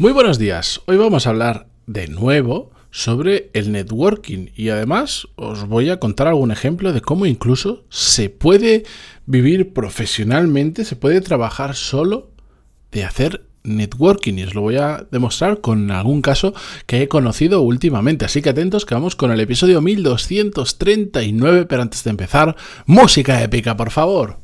Muy buenos días. Hoy vamos a hablar de nuevo sobre el networking y además os voy a contar algún ejemplo de cómo incluso se puede vivir profesionalmente, se puede trabajar solo de hacer networking y os lo voy a demostrar con algún caso que he conocido últimamente. Así que atentos que vamos con el episodio 1239, pero antes de empezar, música épica, por favor.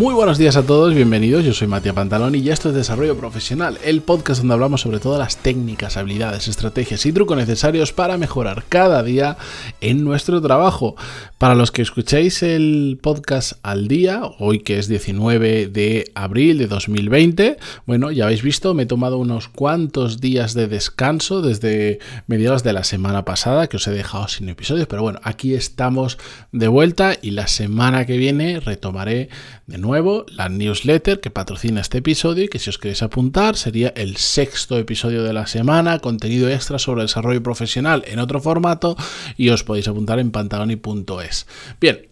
Muy buenos días a todos, bienvenidos. Yo soy Matías Pantalón y esto es Desarrollo Profesional, el podcast donde hablamos sobre todas las técnicas, habilidades, estrategias y trucos necesarios para mejorar cada día en nuestro trabajo. Para los que escuchéis el podcast al día, hoy que es 19 de abril de 2020, bueno, ya habéis visto, me he tomado unos cuantos días de descanso desde mediados de la semana pasada, que os he dejado sin episodios, pero bueno, aquí estamos de vuelta y la semana que viene retomaré de nuevo la newsletter que patrocina este episodio y que si os queréis apuntar sería el sexto episodio de la semana, contenido extra sobre desarrollo profesional en otro formato y os podéis apuntar en pantaloni.es. Bien,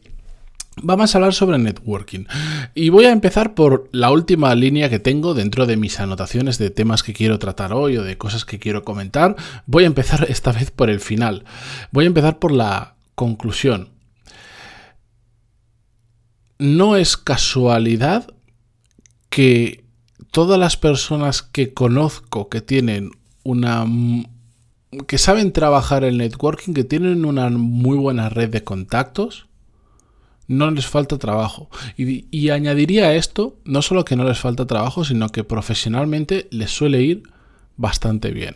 Vamos a hablar sobre networking y voy a empezar por la última línea que tengo dentro de mis anotaciones de temas que quiero tratar hoy o de cosas que quiero comentar. Voy a empezar esta vez por el final. Voy a empezar por la conclusión no es casualidad que todas las personas que conozco que tienen una que saben trabajar el networking, que tienen una muy buena red de contactos, no les falta trabajo. Y, y, añadiría a esto, no solo que no les falta trabajo, sino que profesionalmente les suele ir bastante bien.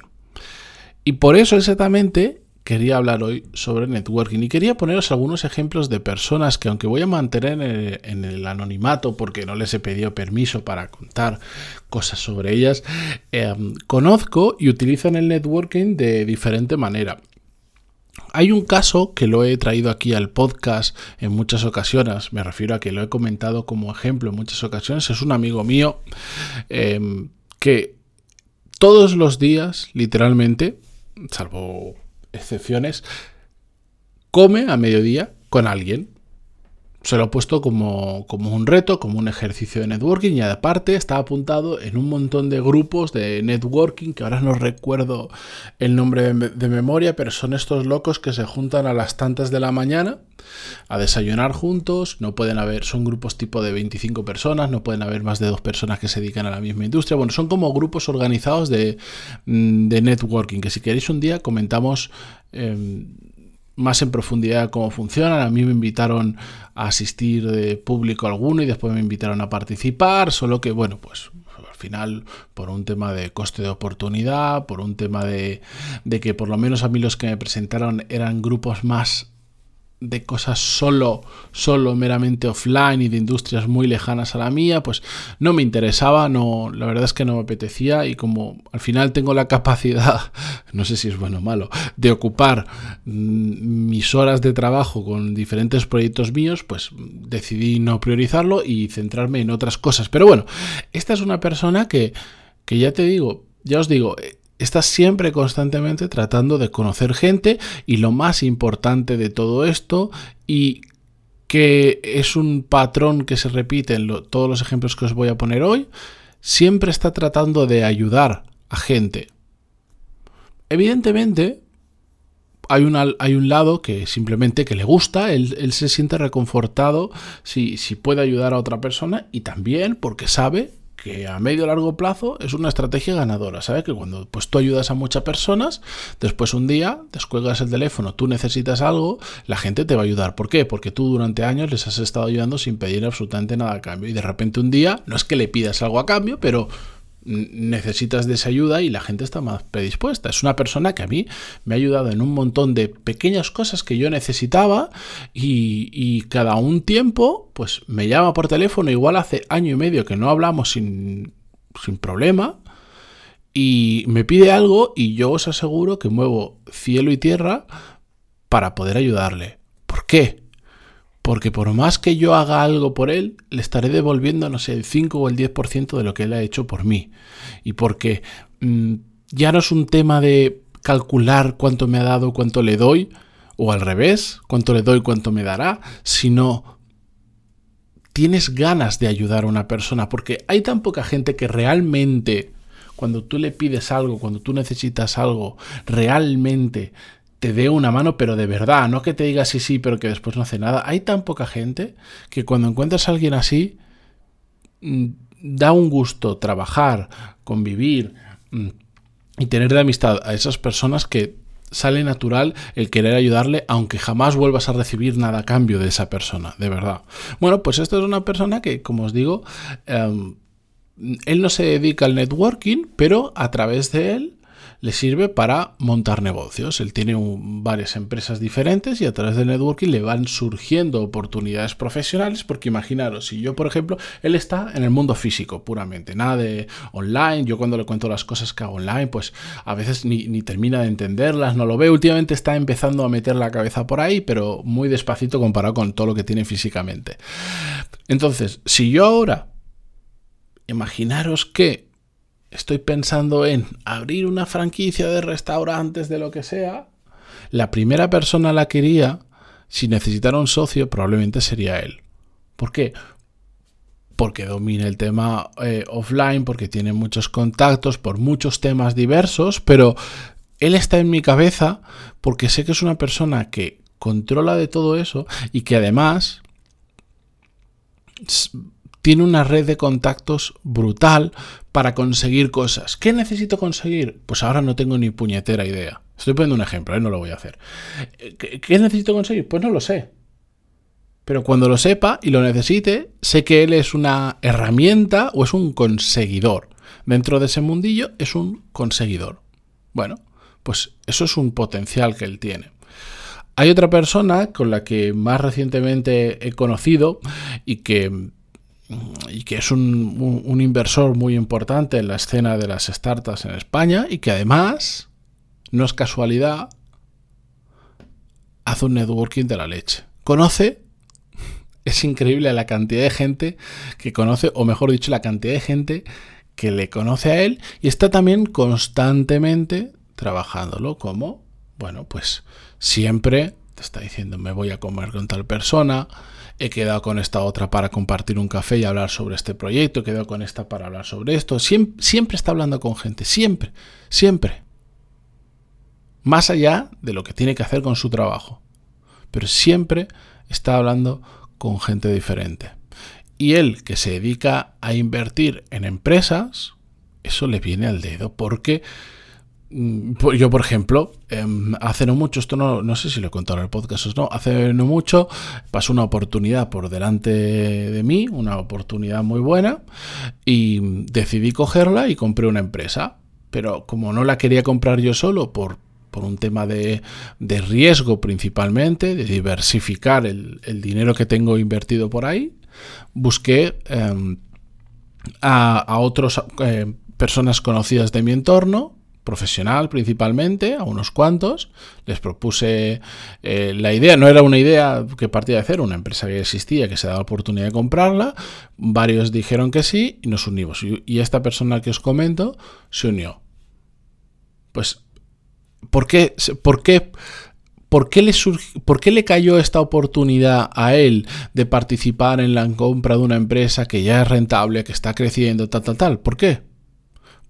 Y por eso exactamente quería hablar hoy sobre networking y quería poneros algunos ejemplos de personas que aunque voy a mantener en el, anonimato porque no les he pedido permiso para contar cosas sobre ellas, em, conozco y utilizan el networking de diferente manera. Hay un caso que lo he traído aquí al podcast en muchas ocasiones, me refiero a que lo he comentado como ejemplo en muchas ocasiones, es un amigo mío em, que todos los días, literalmente, salvo excepciones, come a mediodía con alguien. Se lo he puesto como, como, un reto, como un ejercicio de networking y aparte está apuntado en un montón de grupos de networking que ahora no recuerdo el nombre de, memoria, pero son estos locos que se juntan a las tantas de la mañana a desayunar juntos, no pueden haber, son grupos tipo de 25 personas, no pueden haber más de dos personas que se dedican a la misma industria, bueno, son como grupos organizados de, mm, de networking, que si queréis un día comentamos... Em, más en profundidad cómo funcionan. A mí me invitaron a asistir de público alguno y después me invitaron a participar, solo que bueno, pues al final por un tema de coste de oportunidad, por un tema de, de que por lo menos a mí los que me presentaron eran grupos más de cosas solo, solo meramente offline y de industrias muy lejanas a la mía, pues no me interesaba, no, la verdad es que no me apetecía y como al final tengo la capacidad, no sé si es bueno o malo, de ocupar mm, mis horas de trabajo con diferentes proyectos míos, pues decidí no priorizarlo y centrarme en otras cosas. Pero bueno, esta es una persona que, que ya te digo, ya os digo, Estás siempre constantemente tratando de conocer gente y lo más importante de todo esto y que es un patrón que se repite en todos los ejemplos que os voy a poner hoy, siempre está tratando de ayudar a gente. Evidentemente, hay, hay, un lado que simplemente que le gusta, él, se siente reconfortado si, si, puede ayudar a otra persona y también porque sabe que a medio largo plazo es una estrategia ganadora, ¿sabes? Que cuando pues tú ayudas a muchas personas, después un día descuelgas el teléfono, tú necesitas algo, la gente te va a ayudar. ¿Por qué? Porque tú durante años les has estado ayudando sin pedir absolutamente nada a cambio y de repente un día, no es que le pidas algo a cambio, pero necesitas de esa ayuda y la gente está más predispuesta. Es una persona que a mí me ha ayudado en un montón de pequeñas cosas que yo necesitaba y, cada un tiempo pues me llama por teléfono, igual hace año y medio que no hablamos sin, sin problema y me pide algo y yo os aseguro que muevo cielo y tierra para poder ayudarle. ¿Por qué? Porque por más que yo haga algo por él, le estaré devolviendo, no sé, el 5 o el 10% de lo que él ha hecho por mí. Y porque mm, ya no es un tema de calcular cuánto me ha dado, cuánto le doy, o al revés, cuánto le doy, cuánto me dará, sino tienes ganas de ayudar a una persona, porque hay tan poca gente que realmente, cuando tú le pides algo, cuando tú necesitas algo, realmente te dé una mano, pero de verdad, no que te diga sí, sí, pero que después no hace nada. Hay tan poca gente que cuando encuentras a alguien así, mm, da un gusto trabajar, convivir mm, y tener de amistad a esas personas que sale natural el querer ayudarle, aunque jamás vuelvas a recibir nada a cambio de esa persona, de verdad. Bueno, pues esto es una persona que, como os digo, em, él no se dedica al networking, pero a través de él le sirve para montar negocios. Él tiene varias empresas diferentes y a través del networking le van surgiendo oportunidades profesionales, porque imaginaros, si yo, por ejemplo, él está en el mundo físico puramente, nada de online, yo cuando le cuento las cosas que hago online, pues a veces ni, ni termina de entenderlas, no lo ve, últimamente está empezando a meter la cabeza por ahí, pero muy despacito comparado con todo lo que tiene físicamente. Entonces, si yo ahora, imaginaros que estoy pensando en abrir una franquicia de restaurantes, de lo que sea, la primera persona la que iría, si necesitara un socio, probablemente sería él. ¿Por qué? Porque domina el tema eh, offline, porque tiene muchos contactos, por muchos temas diversos, pero él está en mi cabeza porque sé que es una persona que controla de todo eso y que además tiene una red de contactos brutal para conseguir cosas. ¿Qué necesito conseguir? Pues ahora no tengo ni puñetera idea. Estoy poniendo un ejemplo, ¿eh? no lo voy a hacer. ¿Qué, necesito conseguir? Pues no lo sé. Pero cuando lo sepa y lo necesite, sé que él es una herramienta o es un conseguidor. Dentro de ese mundillo es un conseguidor. Bueno, pues eso es un potencial que él tiene. Hay otra persona con la que más recientemente he conocido y que y que es un, inversor muy importante en la escena de las startups en España y que además, no es casualidad, hace un networking de la leche. Conoce, es increíble la cantidad de gente que conoce, o mejor dicho, la cantidad de gente que le conoce a él y está también constantemente trabajándolo como, bueno, pues siempre te está diciendo me voy a comer con tal persona, he quedado con esta otra para compartir un café y hablar sobre este proyecto, he quedado con esta para hablar sobre esto. Siempre, está hablando con gente, siempre, siempre. Más allá de lo que tiene que hacer con su trabajo. Pero siempre está hablando con gente diferente. Y él que se dedica a invertir en empresas, eso le viene al dedo porque yo, por ejemplo, em, hace no mucho, esto no, no sé si lo he contado en el podcast o no, hace no mucho pasó una oportunidad por delante de mí, una oportunidad muy buena, y decidí cogerla y compré una empresa. Pero como no la quería comprar yo solo por, por un tema de, de, riesgo principalmente, de diversificar el, dinero que tengo invertido por ahí, busqué em, a, a otras eh, personas conocidas de mi entorno profesional principalmente, a unos cuantos, les propuse eh, la idea, no era una idea que partía de cero, una empresa que existía, que se daba la oportunidad de comprarla, varios dijeron que sí y nos unimos. Y, esta persona que os comento se unió. Pues, ¿por qué? ¿Por qué? ¿Por qué, le ¿Por qué le cayó esta oportunidad a él de participar en la compra de una empresa que ya es rentable, que está creciendo, tal, tal, tal? ¿Por qué?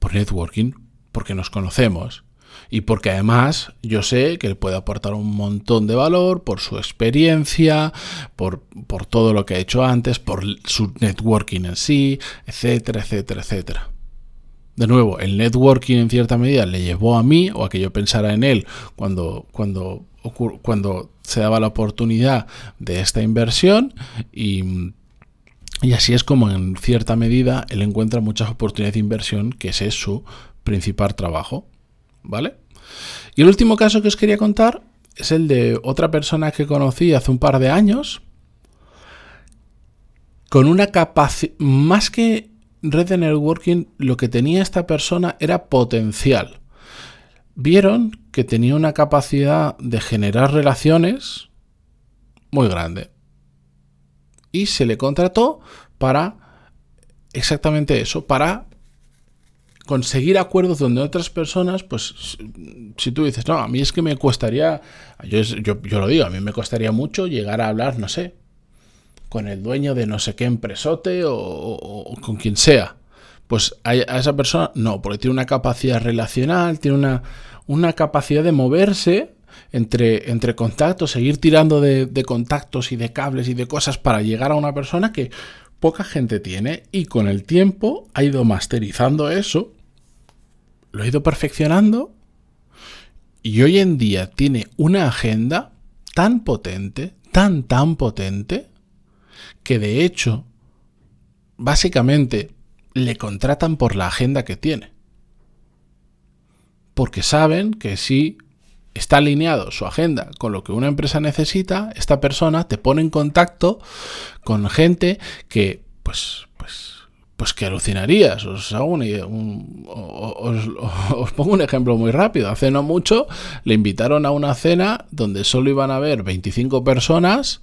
Por networking, porque nos conocemos y porque además yo sé que le puede aportar un montón de valor por su experiencia, por, por, todo lo que ha hecho antes, por su networking en sí, etcétera, etcétera, etcétera. De nuevo, el networking en cierta medida le llevó a mí o a que yo pensara en él cuando, cuando, cuando se daba la oportunidad de esta inversión y, y así es como en cierta medida él encuentra muchas oportunidades de inversión, que es su principal trabajo. ¿Vale? Y el último caso que os quería contar es el de otra persona que conocí hace un par de años, con una capacidad, más que red de networking, lo que tenía esta persona era potencial. Vieron que tenía una capacidad de generar relaciones muy grande. Y se le contrató para exactamente eso, para conseguir acuerdos donde otras personas, pues si tú dices, no, a mí es que me costaría, yo, yo, lo digo, a mí me costaría mucho llegar a hablar, no sé, con el dueño de no sé qué empresote o, con quien sea. Pues a, esa persona no, porque tiene una capacidad relacional, tiene una, una capacidad de moverse entre, entre contactos, seguir tirando de contactos y de cables y de cosas para llegar a una persona que poca gente tiene y con el tiempo ha ido masterizando eso, lo ha ido perfeccionando y hoy en día tiene una agenda tan potente, tan, tan potente, que de hecho, básicamente, le contratan por la agenda que tiene. Porque saben que si está alineado su agenda con lo que una empresa necesita, esta persona te pone en contacto con gente que, pues, pues, pues que alucinarías. Os, hago un, os, pongo un ejemplo muy rápido. Hace no mucho le invitaron a una cena donde solo iban a haber 25 personas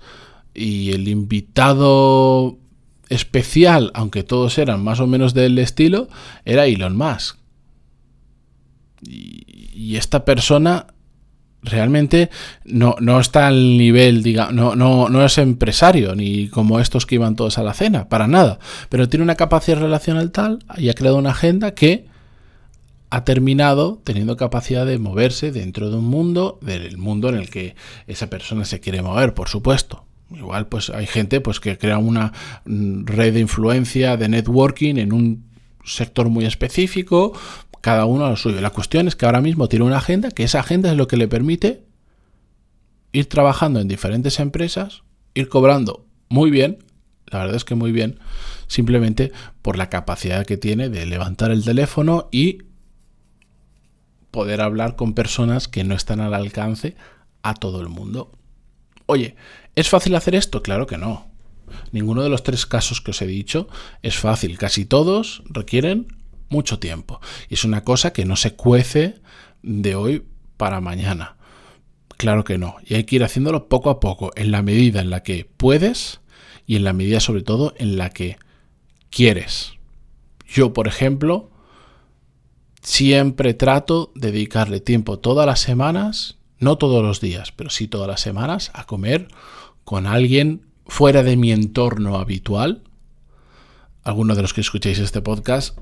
y el invitado especial, aunque todos eran más o menos del estilo, era Elon Musk. y esta persona realmente no, no está al nivel, diga, no, no, no es empresario, ni como estos que iban todos a la cena, para nada. Pero tiene una capacidad relacional tal y ha creado una agenda que ha terminado teniendo capacidad de moverse dentro de un mundo, del mundo en el que esa persona se quiere mover, por supuesto. Igual pues hay gente pues que crea una mm, red de influencia, de networking en un sector muy específico, cada uno a lo suyo. La cuestión es que ahora mismo tiene una agenda, que esa agenda es lo que le permite ir trabajando en diferentes empresas, ir cobrando muy bien, la verdad es que muy bien, simplemente por la capacidad que tiene de levantar el teléfono y poder hablar con personas que no están al alcance a todo el mundo. Oye, ¿es fácil hacer esto? Claro que no. Ninguno de los tres casos que os he dicho es fácil. Casi todos requieren mucho tiempo. Y es una cosa que no se cuece de hoy para mañana. Claro que no. Y hay que ir haciéndolo poco a poco, en la medida en la que puedes y en la medida sobre todo en la que quieres. Yo, por ejemplo, siempre trato de dedicarle tiempo todas las semanas, no todos los días, pero sí todas las semanas, a comer con alguien fuera de mi entorno habitual. Algunos de los que escuchéis este podcast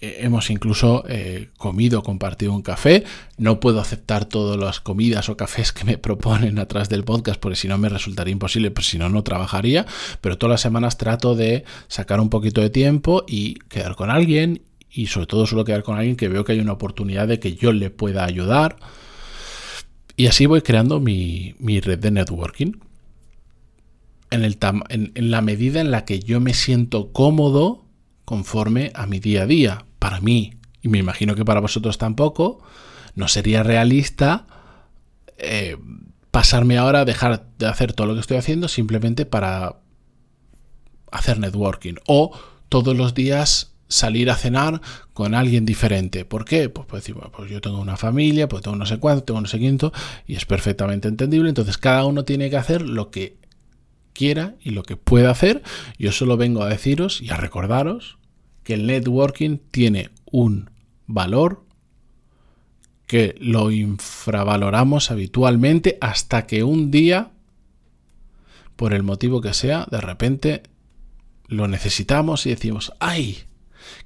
hemos incluso eh, comido, compartido un café. No puedo aceptar todas las comidas o cafés que me proponen atrás del podcast, porque si no me resultaría imposible, pues si no, no trabajaría. Pero todas las semanas trato de sacar un poquito de tiempo y quedar con alguien. Y sobre todo suelo quedar con alguien que veo que hay una oportunidad de que yo le pueda ayudar. Y así voy creando mi, red de networking. En la medida en la que yo me siento cómodo conforme a mi día a día. Para mí, y me imagino que para vosotros tampoco, no sería realista eh, pasarme ahora a dejar de hacer todo lo que estoy haciendo simplemente para hacer networking. O todos los días salir a cenar con alguien diferente. ¿Por qué? Pues, pues, pues yo tengo una familia, pues tengo no sé cuánto, tengo no sé quinto, y es perfectamente entendible. Entonces cada uno tiene que hacer lo que quiera y lo que pueda hacer. Yo solo vengo a deciros y a recordaros que el networking tiene un valor que lo infravaloramos habitualmente hasta que un día, por el motivo que sea, de repente lo necesitamos y decimos, ¡ay!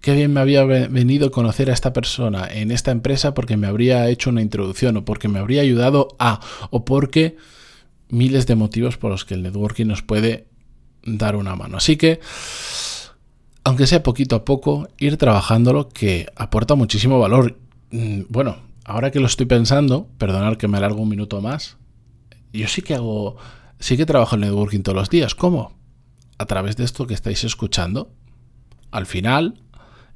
Qué bien me había venido conocer a esta persona en esta empresa porque me habría hecho una introducción o porque me habría ayudado a o porque miles de motivos por los que el networking nos puede dar una mano. Así que aunque sea poquito a poco, ir trabajándolo que aporta muchísimo valor. Mm, bueno, ahora que lo estoy pensando, perdonar que me alargo un minuto más, yo sí que hago, sí que trabajo en networking todos los días. ¿Cómo? A través de esto que estáis escuchando. Al final,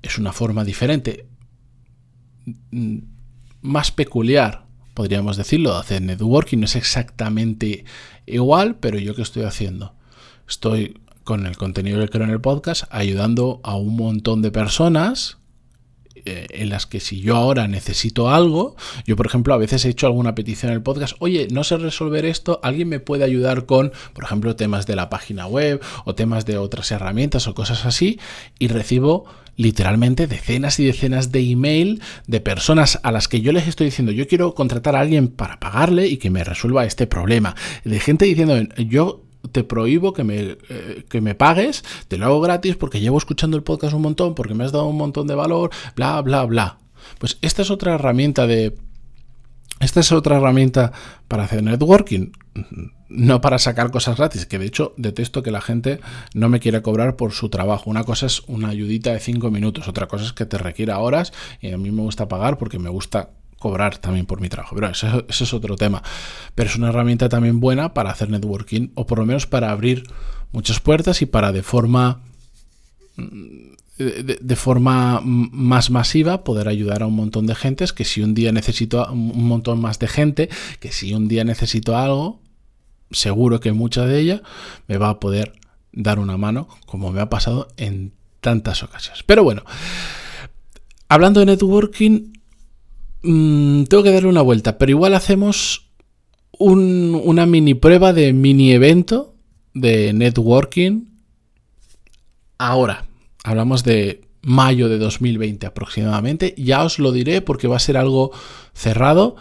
es una forma diferente, mm, más peculiar, podríamos decirlo, de hacer networking. No es exactamente igual, pero yo qué estoy haciendo. Estoy con el contenido que creo en el podcast, ayudando a un montón de personas eh, en las que si yo ahora necesito algo, yo por ejemplo a veces he hecho alguna petición en el podcast, oye, no sé resolver esto, alguien me puede ayudar con, por ejemplo, temas de la página web o temas de otras herramientas o cosas así, y recibo literalmente decenas y decenas de email de personas a las que yo les estoy diciendo, yo quiero contratar a alguien para pagarle y que me resuelva este problema. De gente diciendo, yo te prohíbo que me, eh, que me pagues, te lo hago gratis porque llevo escuchando el podcast un montón, porque me has dado un montón de valor, bla, bla, bla. Pues esta es otra herramienta de... Esta es otra herramienta para hacer networking, no para sacar cosas gratis, que de hecho detesto que la gente no me quiera cobrar por su trabajo. Una cosa es una ayudita de 5 minutos, otra cosa es que te requiera horas y a mí me gusta pagar porque me gusta cobrar también por mi trabajo. Pero eso, es otro tema. Pero es una herramienta también buena para hacer networking o por lo menos para abrir muchas puertas y para de forma mm, de, forma más masiva poder ayudar a un montón de gentes que si un día necesito un montón más de gente que si un día necesito algo seguro que mucha de ella me va a poder dar una mano como me ha pasado en tantas ocasiones pero bueno hablando de networking Mm, tengo que darle una vuelta, pero igual hacemos una mini prueba de mini evento de networking. Ahora, hablamos de mayo de 2020 aproximadamente. Ya os lo diré porque va a ser algo cerrado.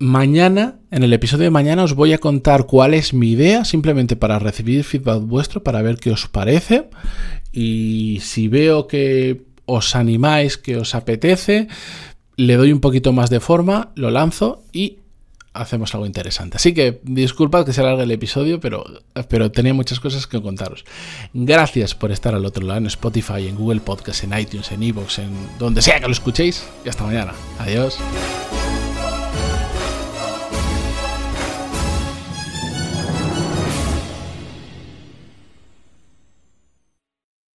Mañana, en el episodio de mañana, os voy a contar cuál es mi idea, simplemente para recibir feedback vuestro, para ver qué os parece. Y si veo que os animáis, que os apetece, le doy un poquito más de forma, lo lanzo y hacemos algo interesante. Así que disculpad que se alargue el episodio, pero, pero tenía muchas cosas que contaros. Gracias por estar al otro lado en Spotify, en Google Podcast, en iTunes, en Evox, en donde sea que lo escuchéis. Y hasta mañana. Adiós.